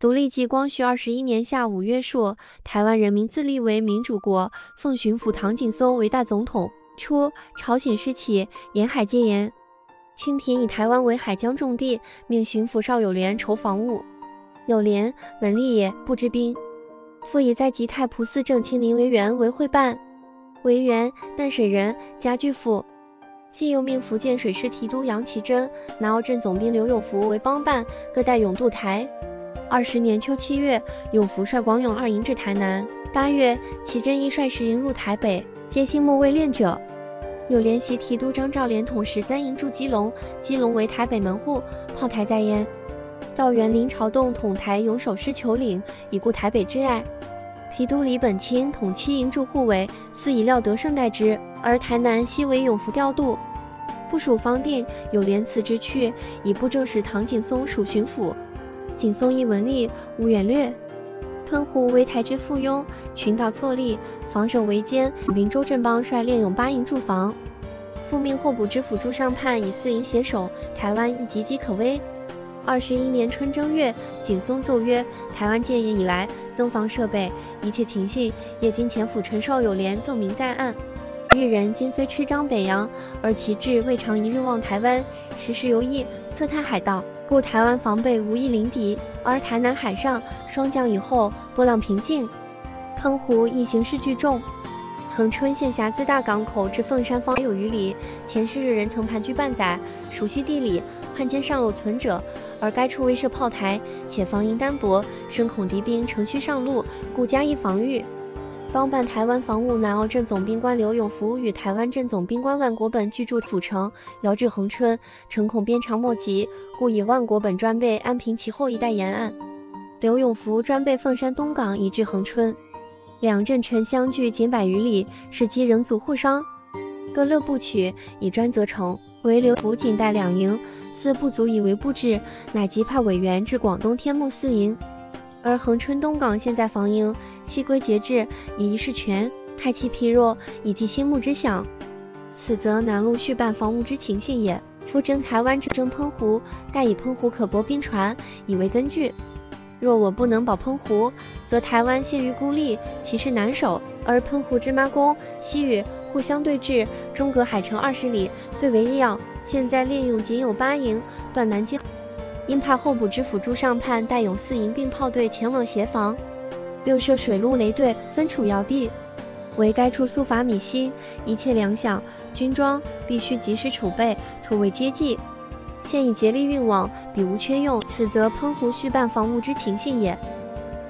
独立纪光绪二十一年夏五月朔，台湾人民自立为民主国，奉巡抚唐景崧为大总统。初，朝鲜时起，沿海戒严，清廷以台湾为海疆重地，命巡抚邵友莲筹防务。友莲，文吏也，不知兵。复以在吉太仆寺正清林为员为会办，为员，淡水人，家具府。既又命福建水师提督杨其珍、南澳镇总兵刘永福为帮办，各带勇渡台。二十年秋七月，永福率广勇二营至台南。八月，齐真一率十营入台北，皆新末未练者。有联席提督张兆连统十三营驻基隆，基隆为台北门户，炮台在焉。道元林朝栋统台勇守师求领，以固台北之爱。提督李本清统七营驻护卫，似以料得胜代之。而台南悉为永福调度。部署方定，有连辞之去，以布政使唐景崧属巡抚。景松一文吏，无远略。喷湖为台之附庸，群岛错立，防守为坚。明州镇邦率练勇八营驻防。复命候补知府朱尚判以四营携手，台湾亦岌岌可危。二十一年春正月，景松奏曰：台湾建业以来，增防设备，一切情形，业经前府陈少有连奏明在案。日人今虽吃张北洋，而其志未尝一日忘台湾，时时游弋，测探海盗。故台湾防备无一临敌，而台南海上霜降以后，波浪平静。澎湖亦形势巨重。恒春县辖自大港口至凤山方有余里，前世日人曾盘踞半载，熟悉地理，汉奸尚有存者。而该处未设炮台，且防营单薄，深恐敌兵乘虚上路，故加以防御。帮办台湾防务南澳镇总兵官刘永福与台湾镇总兵官万国本居住府城，遥至恒春，诚恐鞭长莫及，故以万国本专备安平其后一带沿岸，刘永福专备凤山东港以至恒春。两镇城相距仅百余里，是机人组互商，各乐部曲，以专责成。唯刘福仅带两营，似不足以为布置，乃即派委员至广东天目四营。而恒春东港现在防营，西归节制，以一事全，太气疲弱，以及心目之想。此则南路续办防务之情形也。夫征台湾之征澎湖，待以澎湖可泊兵船，以为根据。若我不能保澎湖，则台湾陷于孤立，其势难守。而澎湖之妈宫、西屿互相对峙，中隔海城二十里，最为要。现在练勇仅有八营，断南京。因派候补知府朱尚盼带勇四营并炮队前往协防，又设水陆雷队分处要地，为该处速伐米西，一切粮饷、军装必须及时储备，妥为接济。现已竭力运往，彼无缺用。此则澎湖续办防务之情形也。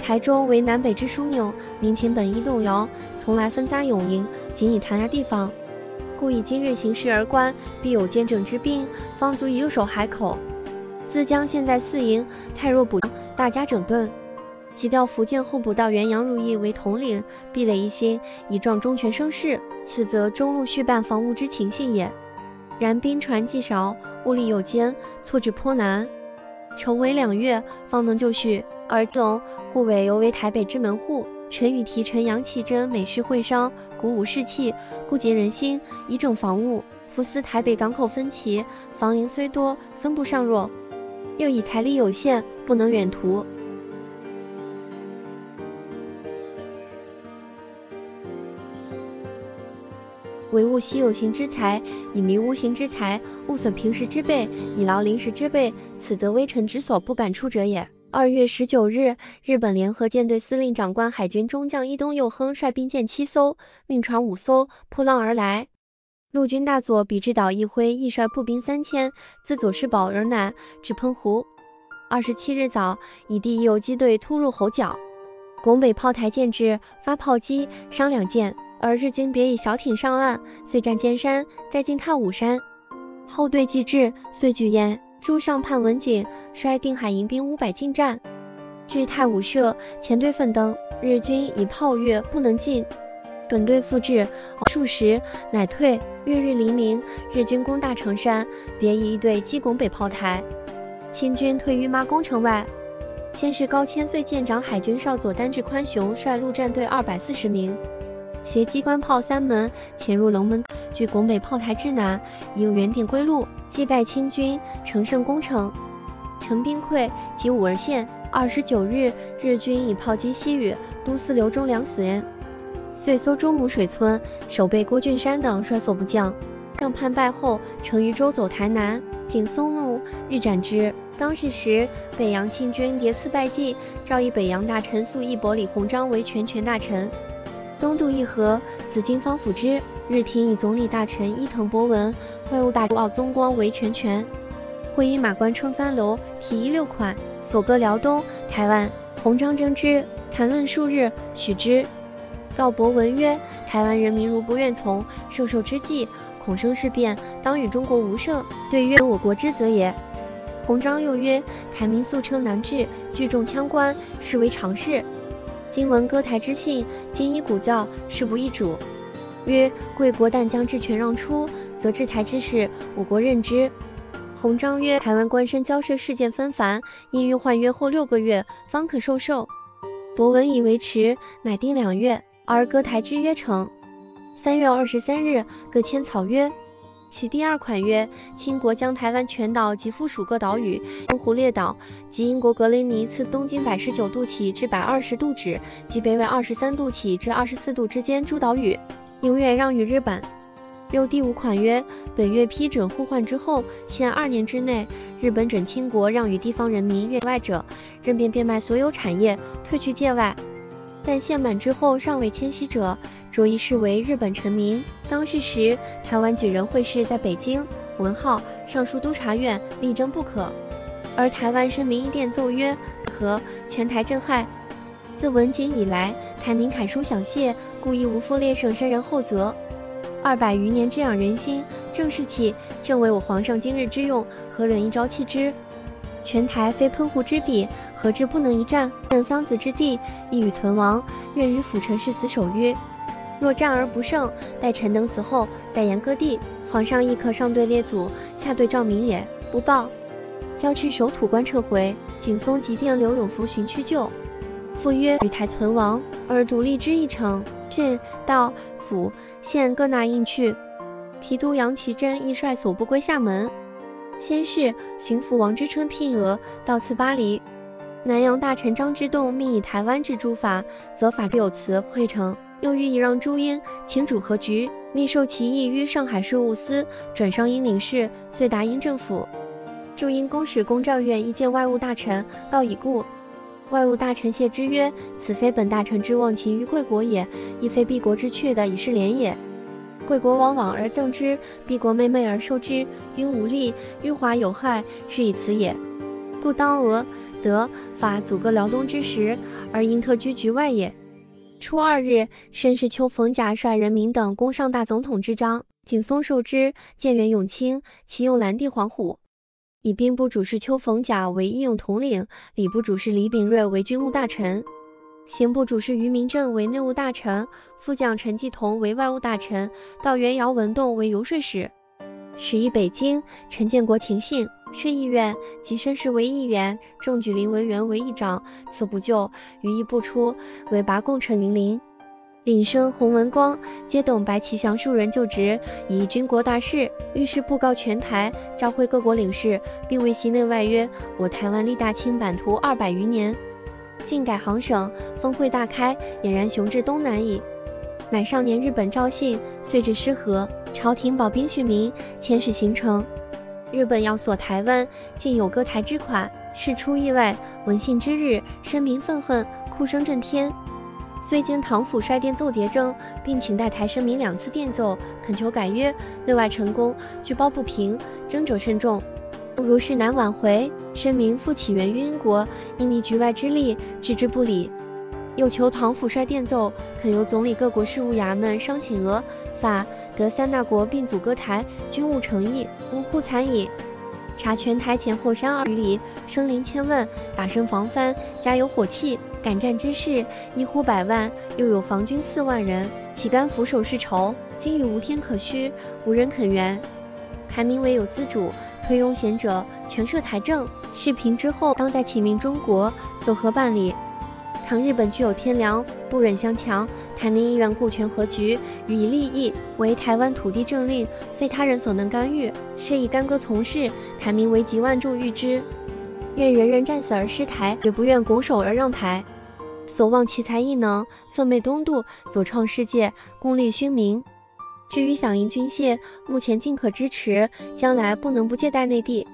台中为南北之枢纽，民情本一动摇，从来分扎勇营，仅以弹压地方，故以今日形势而观，必有坚整之兵，方足以右守海口。自将现在四营太弱补大加整顿，即调福建候补道员杨如意为统领，壁垒一心，以壮中权声势。此则中路续办防务之情形也。然兵船既少，物力有间，措置颇难。成为两月，方能就绪。而总护卫犹为台北之门户。陈宇提陈杨启真美事会商，鼓舞士气，固结人心，以整防务。福斯台北港口分歧，防营虽多，分布尚弱。又以财力有限，不能远图。唯物稀有形之财，以弥无形之财，勿损平时之备，以劳临时之备，此则微臣之所不敢出者也。二月十九日，日本联合舰队司令长官海军中将伊东佑亨率兵舰七艘，命船五艘，破浪而来。陆军大佐比之岛一辉亦率步兵三千，自佐世保而南，至澎湖。二十七日早，以第一游击队突入猴角，拱北炮台建制，发炮击，伤两舰。而日军别以小艇上岸，遂占尖山，再进太武山。后队既至，遂拒燕。朱上叛文景率定海营兵五百进战，据太武社，前队奋登，日军以炮越，不能进。本队复制数十，乃退。月日黎明，日军攻大城山，别以一队击拱北炮台。清军退于妈宫城外。先是高千岁舰长海军少佐丹志宽雄率陆战队二百四十名，携机关炮三门，潜入龙门，据拱北炮台之南，以原定归路，击败清军，乘胜攻城。陈兵溃，及武而陷。二十九日，日军以炮击西屿，都司刘忠良死人。遂搜中母水村守备郭俊山等率所部将，上叛败后，乘渔舟走台南。景松怒，欲斩之。当世时，北洋庆军迭次败绩，诏以北洋大臣粟义伯李鸿章为全权大臣。东渡议和，紫金方辅之。日廷以总理大臣伊藤博文、外务大臣奥宗光为全权。会议马关春帆楼提议六款，所割辽东、台湾。鸿章争之，谈论数日，许之。告博文曰：台湾人民如不愿从，受受之计，恐生事变，当与中国无涉。对曰：我国之责也。鸿章又曰：台民素称难治，聚众枪官，是为常事。今闻割台之信，今依古教，事不易主。曰：贵国但将治权让出，则治台之事，我国任之。鸿章曰：台湾官绅交涉事件纷繁，应欲换约后六个月，方可受受。博文以为迟，乃定两月，而割台之约成。三月二十三日，各签草约。其第二款曰：清国将台湾全岛及附属各岛屿、东湖列岛及英国格雷尼次东经百十九度起至百二十度止，及北纬二十三度起至二十四度之间诸岛屿，永远让与日本。又第五款曰：本月批准互换之后，限二年之内，日本准清国让与地方人民越外者，任便变卖所有产业，退去界外。但限满之后尚未迁徙者，着一视为日本臣民。当世时，台湾举人会试在北京，文浩尚书督察院力争不可。而台湾申民一电奏曰：和全台震撼。自文景以来，台民楷书小谢，故意无负列省生人厚责。二百余年之养人心，正是气，正为我皇上今日之用，何忍一朝弃之？全台非喷壶之笔，何至不能一战？任桑梓之地，亦与存亡。愿与辅臣誓死守约。若战而不胜，待臣等死后，再言割地。皇上亦可上对列祖，下对诏民也。不报，交去守土官撤回。景松急电刘永福寻去救。复曰：与台存亡，而独立之一城，郡、道、府、县各纳印去。提督杨奇珍亦率所部归厦门。先是，巡抚王之春聘俄，到次巴黎。南洋大臣张之洞命以台湾之诸法，则法之有辞汇成。又欲以让朱茵，请主和局，密授其意于上海税务司，转上英领事，遂达英政府。驻英公使龚兆远意见外务大臣，告已故。外务大臣谢之曰：此非本大臣之忘情于贵国也，亦非敝国之去的以是廉也。贵国往往而赠之，敝国昧昧而受之，因无力，迂华有害，是以此也。不当俄、德、法阻隔辽东之时，而因特居局外也。初二日，申是丘逢甲率人民等攻上大总统之章，景松受之，建元永清，其用蓝地黄虎。以兵部主事邱逢甲为义勇统领，礼部主事李秉瑞为军务大臣。刑部主事于明正为内务大臣，副将陈继同为外务大臣，道元姚文栋为游说使。始于北京，陈建国请信，设议院，及申氏为议员，郑举林为员为议长。此不就，余议不出，为拔贡陈云林。领生洪文光接董白旗祥数人就职，以军国大事，御事布告全台，召会各国领事，并为西内外曰：我台湾历大清版图二百余年。靖改行省，峰会大开，俨然雄至东南矣。乃上年日本赵信，遂至失和，朝廷保兵续民，遣使行程。日本要索台湾，竟有割台之款，事出意外。闻信之日，声民愤恨，哭声震天。虽经唐府率电奏牒征，并请代台声明两次电奏，恳求改约，内外成功，据褒不平，争者甚众。如是难挽回，声明复起源于英国，应立局外之力，置之不理。又求唐府率电奏，恳由总理各国事务衙门商请俄、法、得三大国并阻割台，军务诚意，呜呼惨矣。察全台前后山二余里，生灵千万，打声防藩，家有火器，敢战之士一呼百万，又有防军四万人，岂甘俯首是仇？今已无天可虚，无人肯援，台民唯有资主。推拥贤者，全设台政。视平之后，当在启明中国，作何办理？倘日本具有天良，不忍相强，台民意愿顾全和局，予以利益，为台湾土地政令，非他人所能干预。是以干戈从事，台民为及万众欲之。愿人人战死而失台，绝不愿拱手而让台。所望其才异能，奋袂东渡，走创世界，功立勋名。至于响应军械，目前尽可支持，将来不能不借贷内地。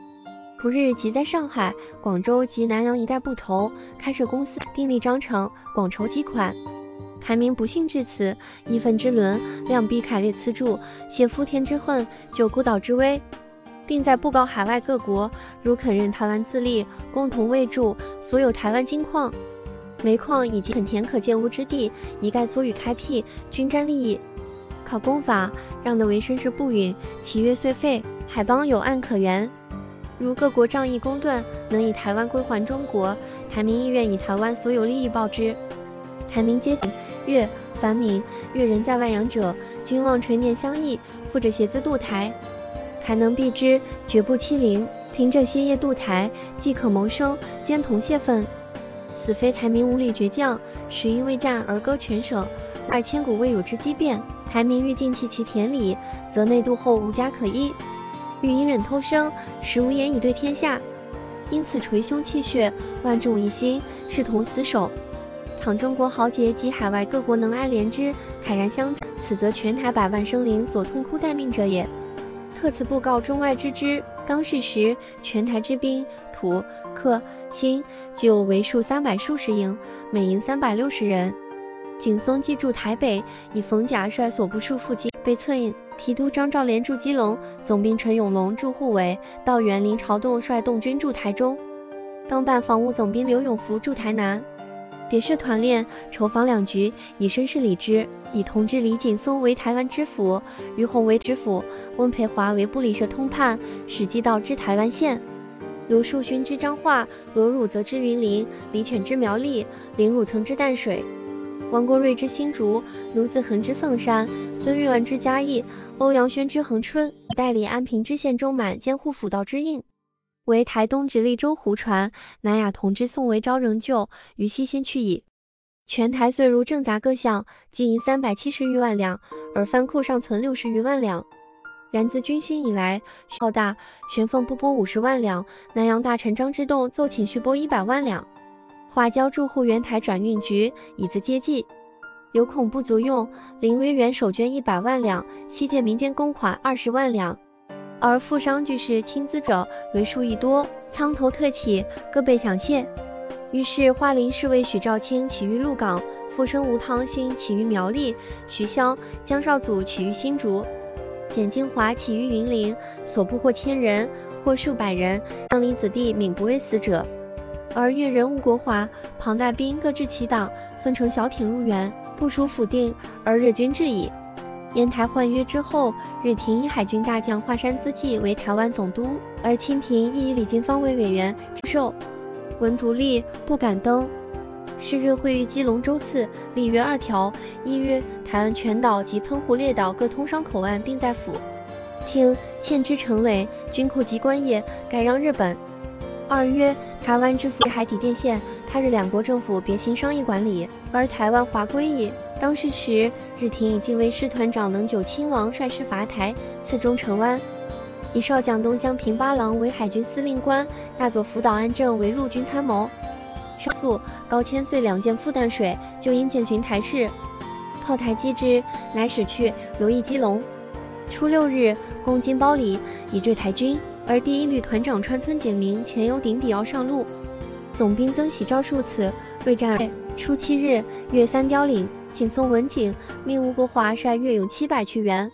不日即在上海、广州及南洋一带布头开设公司，订立章程，广筹集款。台民不幸至此，义愤之伦，亮逼凯越赐助，泄夫天之恨，救孤岛之危，并在布告海外各国，如肯认台湾自立，共同为助所有台湾金矿、煤矿以及垦田可建屋之地，一概租予开辟，均沾利益。考公法让得为身世不允，契约遂废，海邦有案可原。如各国仗义公断，能以台湾归还中国，台民意愿以台湾所有利益报之。台民皆景粤繁闽粤人在外洋者，均望垂念相议，负着协资渡台。台能避之，绝不欺凌。凭这些业渡台，既可谋生，兼同泄愤。此非台民无力倔强，实因为战而割全省，而千古未有之机变。台民欲尽弃其田里，则内渡后无家可依。欲隐忍偷生，实无言以对天下，因此捶胸泣血，万众一心，视同死守。倘中国豪杰及海外各国能哀怜之，慨然相助，此则全台百万生灵所痛哭待命者也。特此布告中外之知。刚逝时，全台之兵，土、客、辛，具有为数三百数十营，每营三百六十人。景松既驻台北，以冯甲率所部数附近，被策应。提督张兆廉驻基隆，总兵陈永龙驻护卫，道员林朝栋率动军驻台中。当办防务总兵刘永福驻台南，别设团练，筹防两局，以绅士礼之。以同知李景松为台湾知府，于洪为知府，温培华为布里社通判，使记道知台湾县。卢树勋之彰化，罗汝则之云林，李犬之苗栗，林汝曾之淡水。王国瑞之新竹，卢子恒之凤山，孙玉文之嘉义，欧阳轩之恒春，代理安平知县中满监护府道之应，为台东直隶州湖船，南雅同之宋维昭仍旧，于西先去矣。全台岁如正杂各项，金银三百七十余万两，而藩库尚存六十余万两。然自军兴以来，浩大，玄凤不拨五十万两，南阳大臣张之洞奏请续拨一百万两。华交驻沪原台转运局以资接济，有恐不足用，林威元首捐一百万两，西借民间公款二十万两，而富商巨士亲资者为数亦多，仓头特起，各备饷谢。于是花林侍卫许兆清起于鹿港，富生吴汤兴起于苗栗，徐骁、江少祖起于新竹，简金华起于云林，所部或千人，或数百人，将领子弟免不为死者。而越人吴国华、庞大兵各置其党，分成小艇入园，部署府定，而日军至矣。烟台换约之后，日廷以海军大将华山资纪为台湾总督，而清廷亦以李经方为委员，授闻独立，不敢登。是日会于基隆州刺，立约二条：一曰台湾全岛及澎湖列岛各通商口岸并在府听县之城垒、军库及官业，改让日本。二曰，台湾之府海底电线，他日两国政府别行商议管理，而台湾华归矣。当时时，日廷以近卫师团长能久亲王率师伐台，次中城湾，以少将东乡平八郎为海军司令官，大佐福岛安正为陆军参谋。上诉高千岁两舰赴淡水，就因检巡台事，炮台击之，乃使去留意基隆。初六日，攻金包里，以坠台军。而第一旅团长川村景明前有顶底要上路，总兵曾喜昭数次未战。初七日，越三雕岭，景松文景命吴国华率越勇七百去援。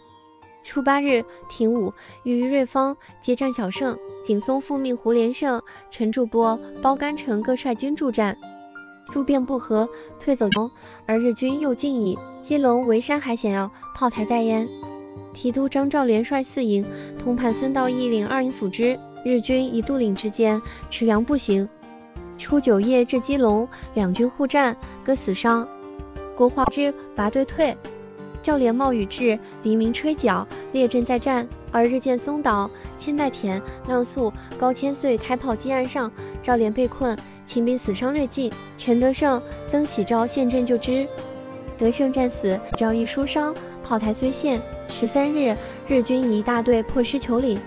初八日，廷武与于瑞芳接战小胜，景松复命胡连胜、陈柱波、包干城各率军助战，诸变不和，退走。而日军又进矣。基隆为山海险要，炮台在焉。提督张兆廉率四营，通判孙道义领二营辅之。日军以渡岭之间，持粮步行。初九夜至基隆，两军互战，各死伤。国华之拔队退，赵连冒雨至，黎明吹角，列阵再战。而日见松岛、千代田、亮素、高千岁开炮击岸上，赵连被困，秦兵死伤略尽。全德胜、曾喜昭陷阵救之，德胜战死，赵亦疏伤。炮台虽陷。十三日，日军一大队破狮球岭，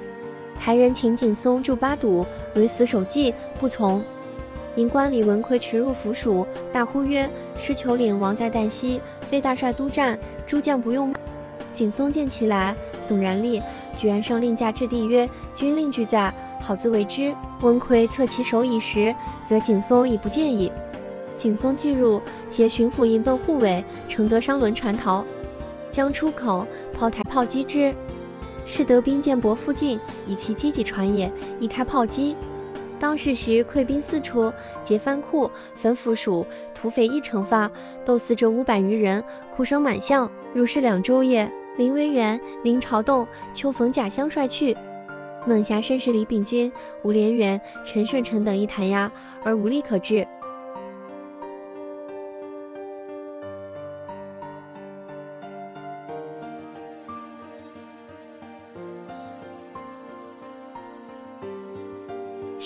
台人秦景松驻八堵，屡死守计，不从。营官李文奎驰入府署，大呼曰：“失求领王在旦夕，非大帅督战，诸将不用。”景松见其来，悚然立，居然上令驾至地曰：“军令俱在，好自为之。”文奎侧其手以时，则景松已不见矣。景松既入，携巡抚引奔护卫，乘得商轮船逃。将出口，炮台炮击之。是德兵舰泊附近，以其积极船也，一开炮击。当是时溃兵四处，皆翻库，焚府署，土匪一成发，斗死者五百余人，哭声满巷。如是两周夜，林维元、林朝栋、邱逢甲相率去。孟霞甚是李秉钧、吴连元、陈顺成等一弹压，而无力可治。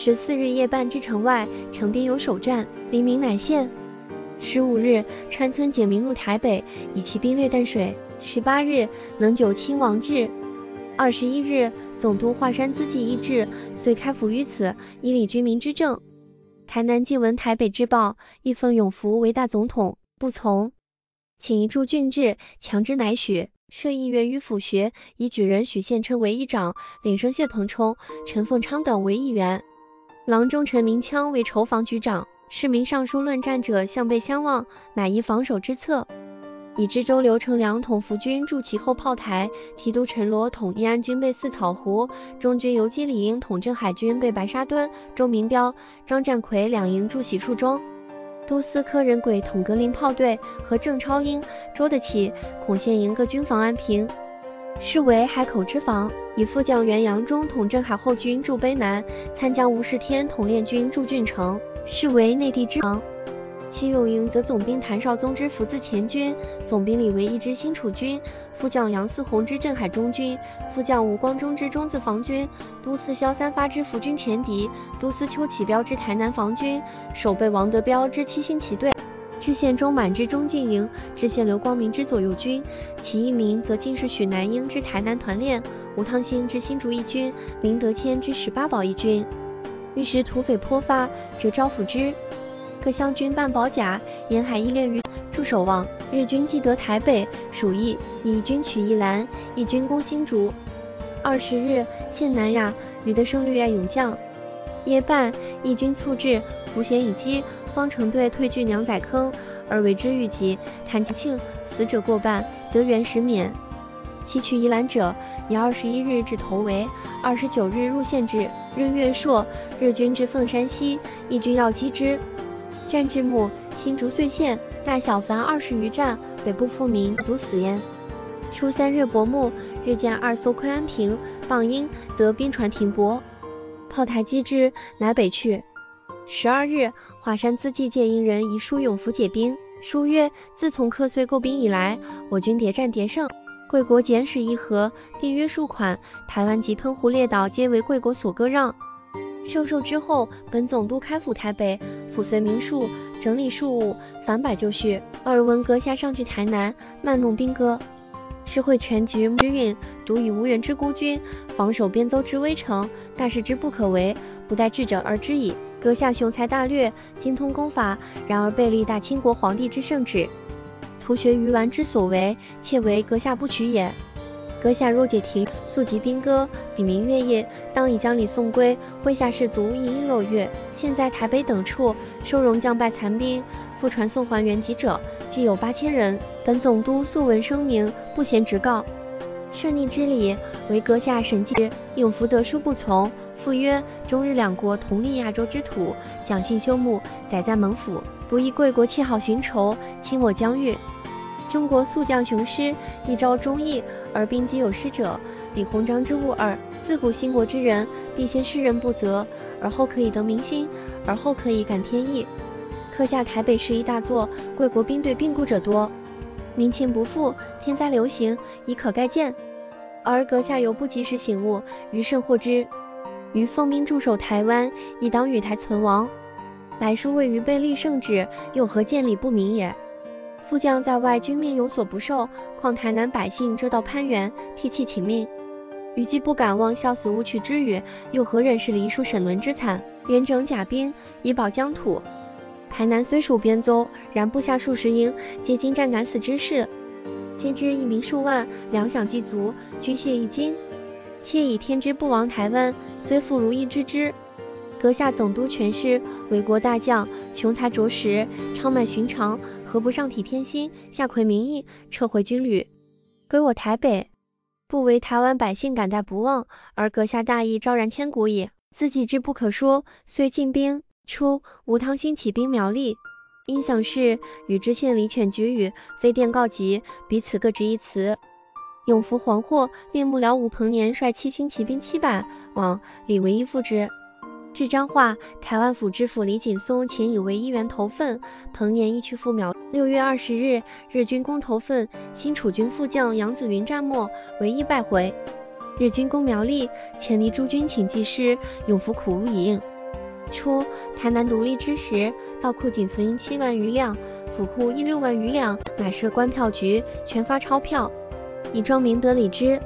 十四日夜半至城外，城边有守战，黎明乃现。十五日，川村简明入台北，以其兵略淡水。十八日，能久亲王至。二十一日，总督华山资纪一至，遂开府于此，以理军民之政。台南既闻台北之报，亦奉永福为大总统，不从，请一驻郡治，强之乃许。设议员于府学，以举人许宪称为议长，领生谢鹏冲、陈凤昌等为议员。郎中陈明枪为筹防局长，市民上书论战者向背相望，乃一防守之策。以知州刘成良统伏军筑其后炮台，提督陈罗统义安军备四草湖，中军游击李英统镇海军备白沙墩，周明彪、张占奎两营驻洗漱庄，都司科任轨统格林炮队和郑超英、周德启、孔宪营各军防安平。是为海口之防，以副将袁阳中统镇海后军驻卑南，参将吴世天统练军驻郡城，是为内地之防。其永营则总兵谭绍宗之福字前军，总兵李维一之新楚军，副将杨思宏之镇海中军，副将吴光中之中字防军，都司萧三发之福军前敌，都司邱启彪之台南防军，守备王德彪之七星旗队。知县中满之中进营，知县刘光明之左右军，其一名则进士许南英之台南团练，吴汤兴之新竹一军，林德谦之十八保一军。遇时土匪颇发，则招抚之。各乡军半保甲，沿海依恋于驻守望。日军既得台北，属意以军取一兰，一军攻新竹。二十日，县南亚，吕德胜率爱勇将。夜半，义军促至，伏险已击。方城队退据娘仔坑，而为之遇急。谭庆死者过半，得元实免。其取宜兰者，以二十一日至头围，二十九日入县治。闰月朔，日军至凤山西，义军要击之。战至暮，新竹遂陷，大小凡二十余战，北部复民卒死焉。初三日薄暮，日见二艘昆安平、傍英得兵船停泊，炮台击之，乃北去。十二日，华山资纪借营人遗书永福解兵，书曰：自从克遂购兵以来，我军迭战迭胜，贵国简史一和，缔约数款，台湾及澎湖列岛皆为贵国所割让。授受之后，本总督开府台北，抚随民庶，整理庶务，反百就绪。耳闻阁下上据台南，漫弄兵戈，是会全局之运，独以无援之孤军，防守边邹之危城，大事之不可为，不待智者而知矣。阁下雄才大略，精通功法，然而背立大清国皇帝之圣旨，徒学鱼丸之所为，切为阁下不取也。阁下若解停，速集兵戈，比明月夜，当以将礼送归，麾下士卒亦应乐乐。现在台北等处收容将败残兵，复传送还原籍者，计有八千人。本总督素闻声名，不嫌直告。顺逆之礼，为阁下审计，永福得书不从。父曰：中日两国同立亚洲之土，讲信修睦，载在蒙府，不亦贵国气好寻仇，侵我疆域。中国速将雄师，一朝忠义，而兵机有失者，比鸿章之物耳。自古兴国之人，必先世人不责，而后可以得民心，而后可以感天意。刻下台北十一大作，贵国兵队病故者多，民情不复，天灾流行，已可概见。而阁下犹不及时醒悟，余甚获之。于奉命驻守台湾，以挡与台存亡。来书未于被立圣旨，又何见理不明也？副将在外，军命有所不受，况台南百姓遮道攀援，涕泣请命。虞姬不敢妄笑死无取之语，又何忍视黎庶沈沦之惨？连整甲兵以保疆土。台南虽属边州，然部下数十营，皆经战敢死之士，皆知一民数万，粮饷既足，军械一精。窃以天之不亡台湾，虽复如意之之。阁下总督权势，为国大将，雄才卓识，昌迈寻常，何不上体天心，下魁民意，撤回军旅，归我台北？不为台湾百姓感戴不忘，而阁下大义昭然千古矣。自己之不可说，遂进兵。初，吴汤兴起兵苗栗，因想事与知县李犬举语，飞电告急，彼此各执一词。永福惶惑，令幕僚吴鹏年率七星骑兵七百往，李维一副之。至彰化，台湾府知府李锦松前以为一员投份，彭年亦去赴苗。六月二十日，日军攻投份，新楚军副将杨子云战没，为一败回。日军攻苗栗，前离诸军请济师，永福苦无以应。初，台南独立之时，道库仅存银七万余两，府库一六万余两，乃设官票局，全发钞票，以庄明德礼之。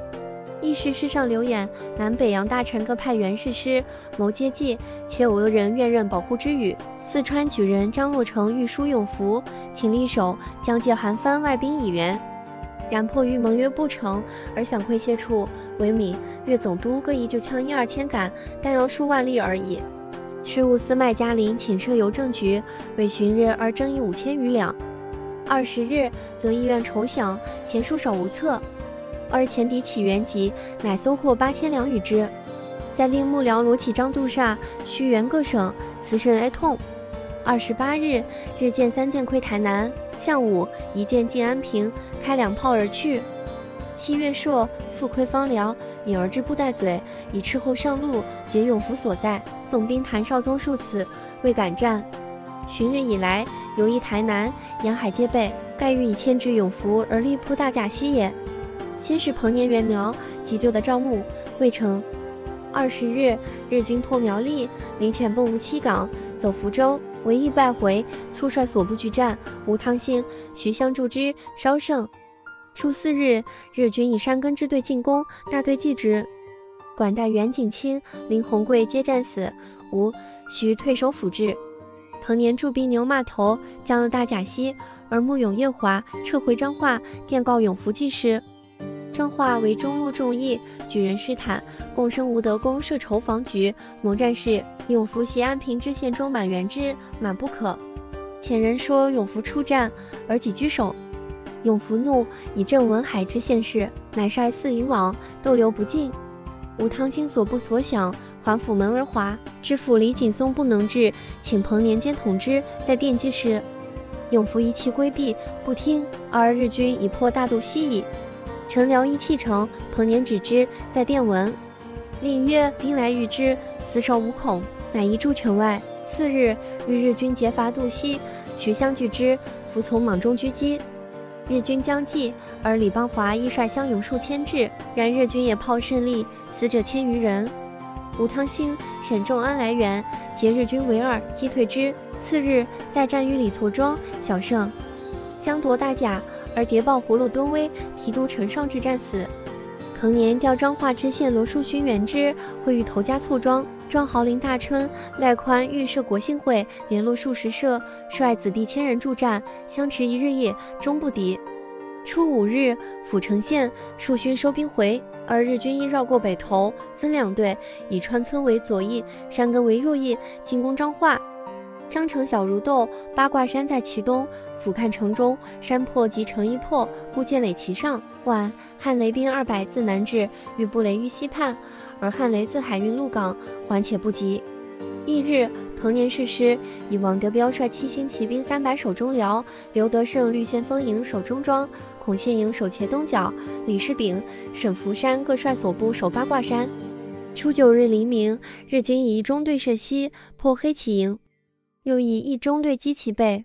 议事师上流言，南北洋大臣各派元士师谋接济，且俄人愿任保护之语。四川举人张洛成欲书永福，请力守，将借韩藩外兵以援。然迫于盟约不成，而想馈谢处，为闽粤总督各移就枪一二千杆，弹药数万粒而已。事务司麦嘉林请设邮政局，为旬日而征议五千余两。二十日，则议院筹饷，钱数少无策。而前敌起源急，乃搜获八千两与之。再令幕僚罗启章杜煞，须援各省，此甚哀痛。二十八日，日见三舰窥台南，向午一舰进安平，开两炮而去。七月朔，复窥方辽，引而至布袋嘴，以斥候上路，解永福所在。总兵谭绍宗数次，未敢战。旬日以来，游移台南，沿海皆备，盖欲以牵制永福而力扑大甲溪也。先是彭年援苗，急救的赵牧未成。二十日，日军破苗栗，林犬奔吴七港，走福州，为义败回。粗率所部拒战，吴汤兴、徐相助之稍胜。初四日，日军以山根支队进攻，大队继之。管带袁景清、林鸿贵皆战死，吴、徐退守府治。彭年驻兵牛马头，将入大甲溪，而穆永夜华撤回彰化，电告永福济师。彰化为中路重役，举人施坦，共生吴德公设筹防局，谋战事。永福袭安平知县中满元之，满不可。遣人说永福出战，而己居守。永福怒，以镇文海知县事，乃率四营往，逗留不进。吴汤兴所不所想，还府门而华。知府李锦松不能治，请彭年间统之，在奠基时。永福一气规避，不听。而日军已破大渡溪矣。陈辽一弃城，彭年止之，在电文，令曰：“兵来遇之，死守无恐。”乃移驻城外。次日，遇日军劫伐渡溪，徐相拒之，服从莽中狙击。日军将计，而李邦华亦率乡勇数千至，然日军也炮胜利，死者千余人。吴汤兴、沈仲安来援，劫日军为二，击退之。次日，再战于李厝庄，小胜，将夺大甲。而谍报葫芦敦威提督陈尚志战死。同年调彰化知县罗树勋援之，会与头家簇庄。庄豪林大春、赖宽预设国信会，联络数十社，率子弟千人助战，相持一日夜，终不敌。初五日，府城县树勋收兵回，而日军亦绕过北头，分两队，以川村为左翼，山根为右翼，进攻彰化。张城小如豆，八卦山在其东。俯瞰城中，山破即城一破，故建垒其上。晚，汉雷兵二百自南至，遇布雷于西畔，而汉雷自海运入港，缓且不及。翌日，彭年誓师，以王德彪率七星骑兵三百守中辽，刘德胜绿先锋营守中庄，孔宪营守前东角，李世炳、沈福山各率所部守八卦山。初九日黎明，日军以一中队射西，破黑旗营，又以一中队击其背。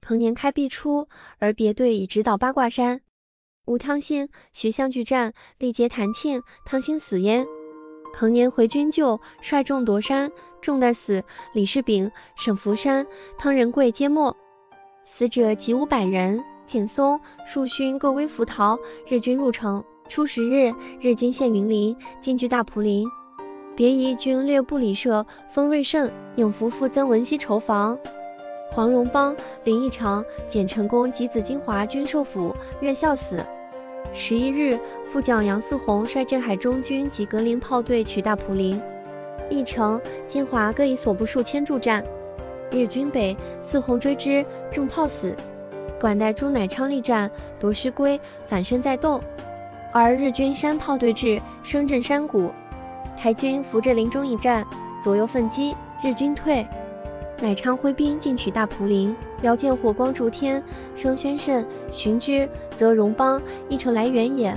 彭年开必出，而别队已直捣八卦山。吴汤兴、徐相拒战，力竭谭庆，汤兴死焉。同年回军就，率众夺山，众旦死。李世炳、沈福山、汤仁贵皆没，死者及五百人。景松、树勋各为伏逃。日军入城。初十日，日军陷云林，进据大埔林。别夷军略部里舍封瑞胜，永福复增文熙筹防。黄荣邦、林义长、简成功及紫金华军受俘，院校死。十一日，副将杨嗣宏率镇海中军及格林炮队取大埔林。义城、金华各以所部数千助战，日军北，嗣宏追之，中炮死。管带朱乃昌力战，夺师归，反身再动，而日军山炮队至，声震山谷。台军扶着林中一战，左右奋击，日军退。乃昌挥兵进取大蒲林，遥见火光烛天，声宣甚，寻之，则荣邦一城来援也。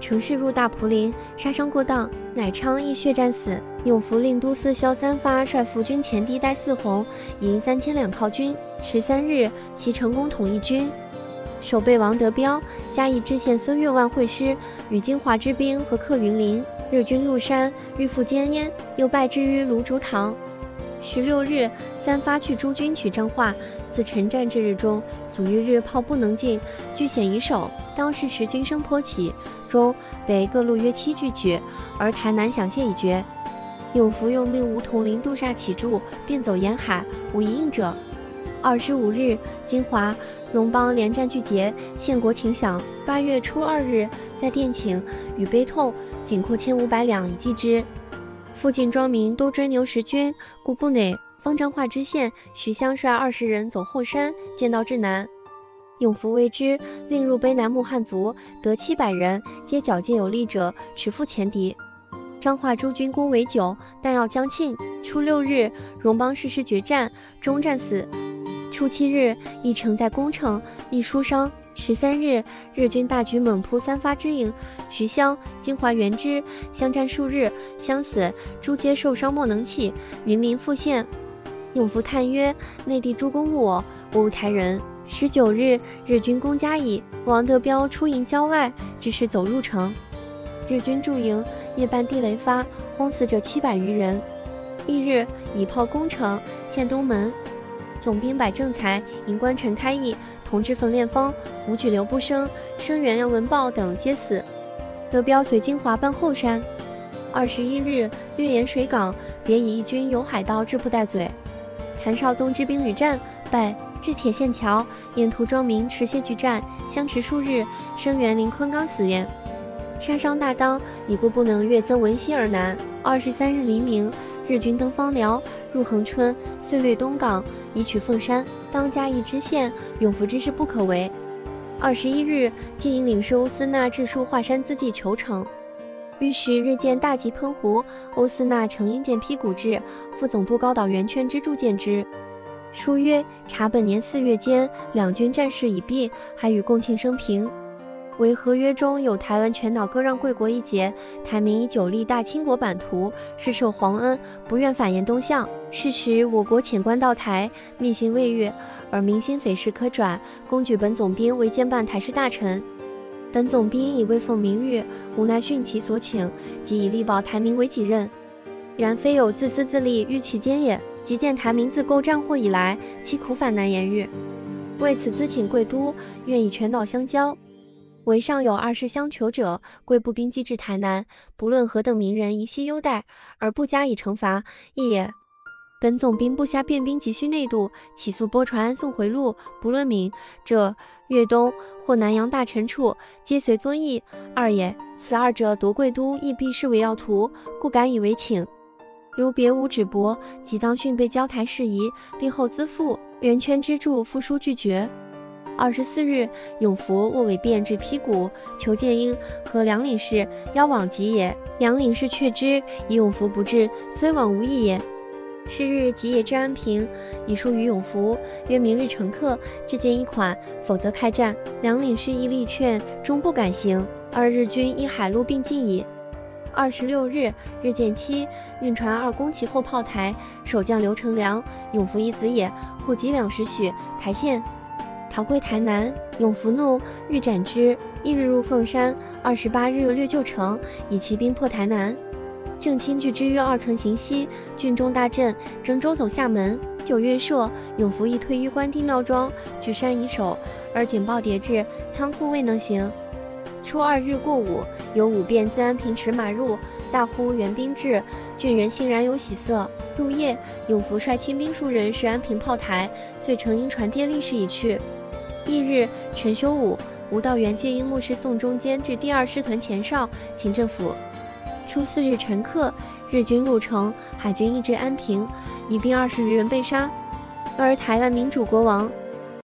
乘势入大蒲林，杀伤过当，乃昌亦血战死。永福令都司萧三发率伏军前敌带四红，营三千两炮军。十三日，其成功统一军，守备王德彪、嘉义知县孙岳万会师，与金华之兵和克云林。日军入山，欲赴歼燕，又败之于卢竹塘。十六日，三发去诸军取彰化，自晨战至日中，阻于日炮不能进，据险以守。当时时军声颇起，中北各路约七拒取，而台南响谢已决。永福用兵吴统领渡煞起住，便走沿海，无一应者。二十五日，金华、荣邦连战俱捷，献国请饷。八月初二日，在殿请，与悲痛。仅扩千五百两以济之。附近庄民多追牛食军，故不馁。方丈化知县徐相率二十人走后山，见到至南。永福为之，令入卑南木汉族，得七百人，皆矫健有力者，持赴前敌。张化诸军攻为久，弹药将尽。初六日，荣邦誓师决战，终战死。初七日，一城在攻城，亦疏伤。十三日，日军大举猛扑三发之营，徐襄、金华援之，相战数日，相死，诸皆受伤莫能起。云林复县，永福叹曰：“内地诸公我，我无台人。”十九日，日军攻嘉义，王德彪出营郊外，只是走入城，日军驻营，夜半地雷发，轰死者七百余人。翌日，以炮攻城，陷东门。总兵百正才、营官陈开义、同知冯炼芳、武举刘不生、声援杨文豹等皆死。德彪随金华奔后山。二十一日，略沿水港，别以一军由海盗至布袋嘴。谭绍宗之兵屡战，败，至铁线桥，沿途庄民持械拒战，相持数日，声援临昆冈死援。杀伤大当，已故不能越增文西而南。二十三日黎明。日军登方寮，入恒春，遂掠东港，以取凤山。当嘉义知县，永福之事不可为。二十一日，借营领事欧斯纳致书华山自济求成。御史日见大吉喷湖，欧斯纳乘英舰劈谷至，副总督高岛圆圈之助见之。书曰：查本年四月间，两军战事已毕，还与共庆生平。为合约中有台湾全岛割让贵国一节，台民以久立大清国版图，是受皇恩，不愿反言东向。是时我国遣官到台，密行未阅，而明心匪事可转，公举本总兵为兼办台事大臣。本总兵以未奉明谕，无奈殉其所请，即以力保台民为己任。然非有自私自利欲其奸也。即见台民自购战祸以来，其苦反难言喻。为此咨请贵都，愿以全岛相交。为上有二世相求者，贵步兵击至台南，不论何等名人，宜悉优待，而不加以惩罚，亦也。本总兵部下便兵急需内渡，起诉拨传送回路，不论名浙，粤东或南洋大臣处，皆随遵义。二也，此二者夺贵都，亦必视为要图，故敢以为请。如别无旨驳，即当训备交台事宜，定后资付。圆圈之助，复书拒绝。二十四日，永福卧尾便至劈谷，求见英和梁领事，邀往吉也。梁领事却之，以永福不至，虽往无益也。是日吉也至安平，以书于永福，曰明日乘客，至见一款，否则开战。梁领事亦力劝，终不敢行。二日军依海陆并进矣。二十六日，日见七运船二攻其后炮台，守将刘成良，永福一子也，户籍两时许，台县。逃归台南，永福怒，欲斩之。一日入凤山，二十八日略旧城，以骑兵破台南。正亲据之约二层行西，郡中大震，征州走厦门。九月朔，永福亦退于关帝庙庄，据山以守，而警报迭至，仓促未能行。初二日过午，有五便自安平驰马入，大呼援兵至，郡人欣然有喜色。入夜，永福率亲兵数人至安平炮台，遂承因传帖立誓已去。翌日陈修武，吴道元借因牧师宋中坚至第二师团前哨，请政府。初四日晨刻，日军入城，海军一直安平，一兵二十余人被杀。而台湾民主国王。